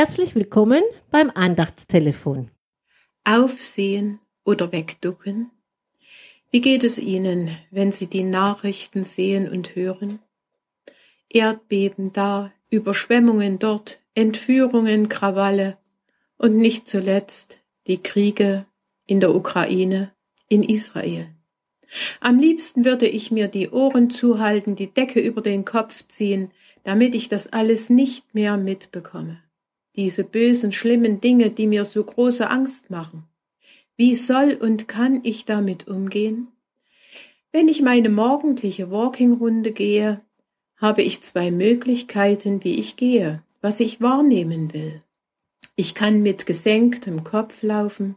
Herzlich willkommen beim Andachtstelefon. Aufsehen oder wegducken? Wie geht es Ihnen, wenn Sie die Nachrichten sehen und hören? Erdbeben da, Überschwemmungen dort, Entführungen, Krawalle und nicht zuletzt die Kriege in der Ukraine, in Israel. Am liebsten würde ich mir die Ohren zuhalten, die Decke über den Kopf ziehen, damit ich das alles nicht mehr mitbekomme diese bösen, schlimmen Dinge, die mir so große Angst machen. Wie soll und kann ich damit umgehen? Wenn ich meine morgendliche Walking-Runde gehe, habe ich zwei Möglichkeiten, wie ich gehe, was ich wahrnehmen will. Ich kann mit gesenktem Kopf laufen,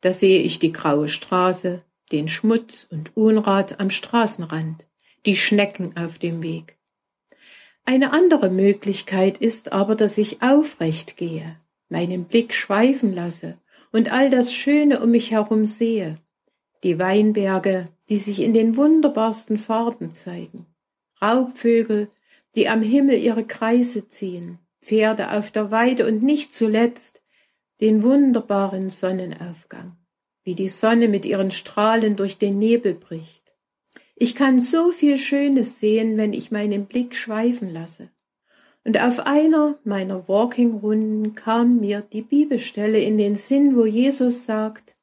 da sehe ich die graue Straße, den Schmutz und Unrat am Straßenrand, die Schnecken auf dem Weg. Eine andere Möglichkeit ist aber, dass ich aufrecht gehe, meinen Blick schweifen lasse und all das Schöne um mich herum sehe, die Weinberge, die sich in den wunderbarsten Farben zeigen, Raubvögel, die am Himmel ihre Kreise ziehen, Pferde auf der Weide und nicht zuletzt den wunderbaren Sonnenaufgang, wie die Sonne mit ihren Strahlen durch den Nebel bricht ich kann so viel Schönes sehen, wenn ich meinen Blick schweifen lasse. Und auf einer meiner Walking-Runden kam mir die Bibelstelle in den Sinn, wo Jesus sagt,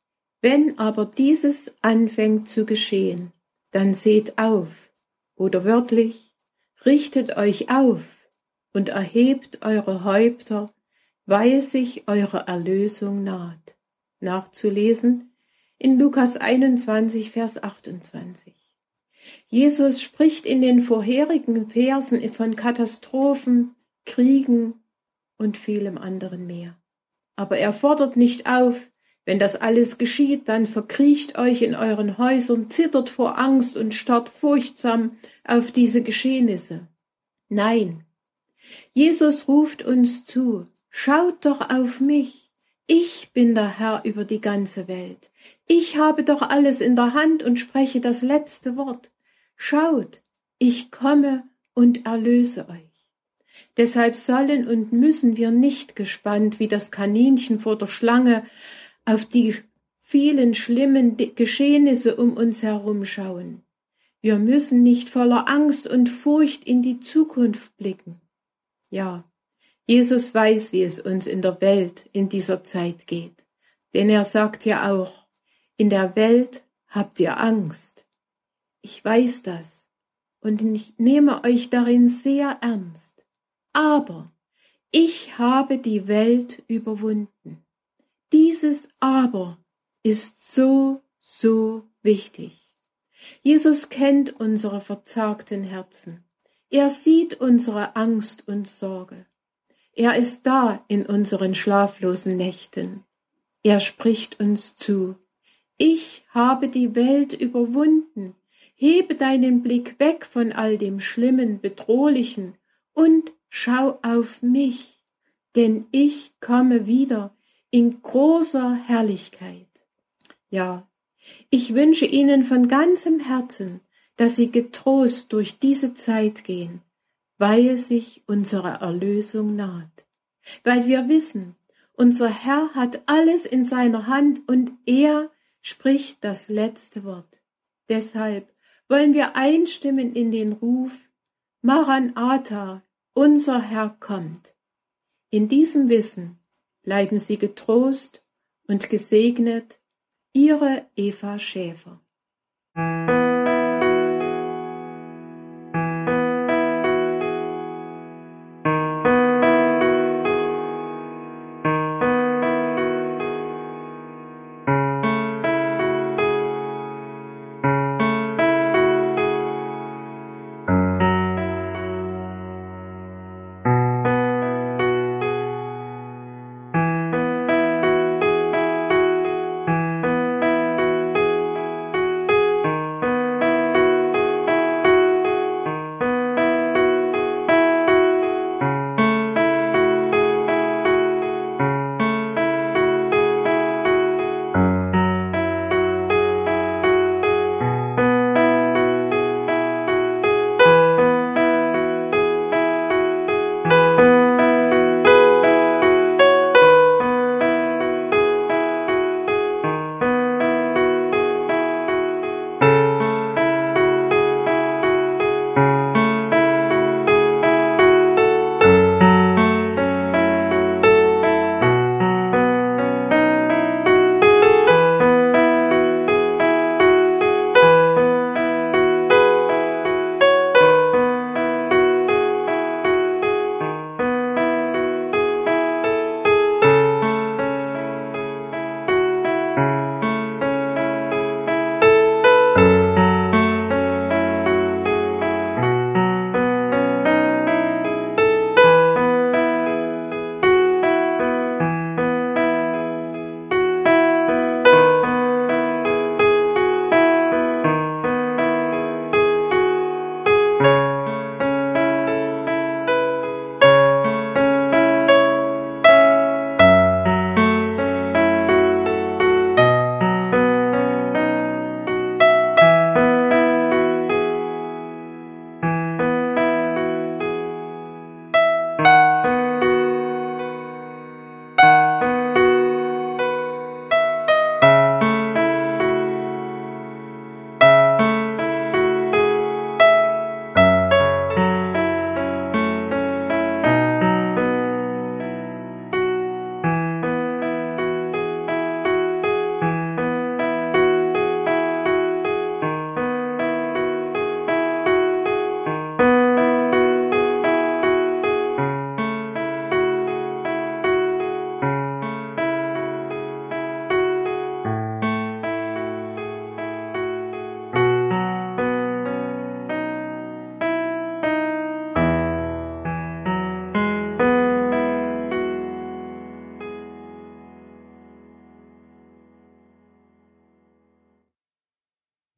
wenn aber dieses anfängt zu geschehen, dann seht auf, oder wörtlich, richtet euch auf und erhebt eure Häupter, weil sich eure Erlösung naht. Nachzulesen in Lukas 21, Vers 28. Jesus spricht in den vorherigen Versen von Katastrophen, Kriegen und vielem anderen mehr. Aber er fordert nicht auf, wenn das alles geschieht, dann verkriecht euch in euren Häusern, zittert vor Angst und starrt furchtsam auf diese Geschehnisse. Nein, Jesus ruft uns zu, schaut doch auf mich, ich bin der Herr über die ganze Welt, ich habe doch alles in der Hand und spreche das letzte Wort. Schaut, ich komme und erlöse euch. Deshalb sollen und müssen wir nicht gespannt wie das Kaninchen vor der Schlange auf die vielen schlimmen Geschehnisse um uns herum schauen. Wir müssen nicht voller Angst und Furcht in die Zukunft blicken. Ja, Jesus weiß, wie es uns in der Welt in dieser Zeit geht. Denn er sagt ja auch, in der Welt habt ihr Angst. Ich weiß das und ich nehme euch darin sehr ernst. Aber ich habe die Welt überwunden. Dieses Aber ist so, so wichtig. Jesus kennt unsere verzagten Herzen. Er sieht unsere Angst und Sorge. Er ist da in unseren schlaflosen Nächten. Er spricht uns zu. Ich habe die Welt überwunden. Hebe deinen Blick weg von all dem Schlimmen, Bedrohlichen und schau auf mich, denn ich komme wieder in großer Herrlichkeit. Ja, ich wünsche Ihnen von ganzem Herzen, dass Sie getrost durch diese Zeit gehen, weil sich unsere Erlösung naht, weil wir wissen, unser Herr hat alles in seiner Hand und er spricht das letzte Wort. Deshalb wollen wir einstimmen in den Ruf Maranatha, unser Herr kommt. In diesem Wissen bleiben Sie getrost und gesegnet, Ihre Eva Schäfer.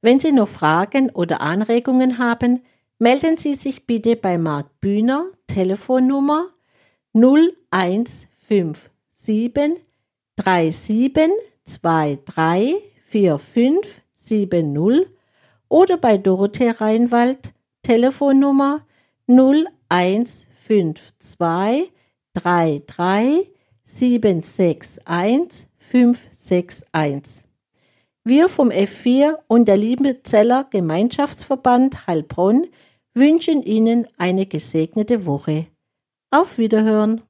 Wenn Sie noch Fragen oder Anregungen haben, melden Sie sich bitte bei Marc Bühner, Telefonnummer 0157 3723 4570 oder bei Dorothee Reinwald, Telefonnummer 0152 33 761 561. Wir vom F4 und der Liebenzeller Gemeinschaftsverband Heilbronn wünschen Ihnen eine gesegnete Woche. Auf Wiederhören!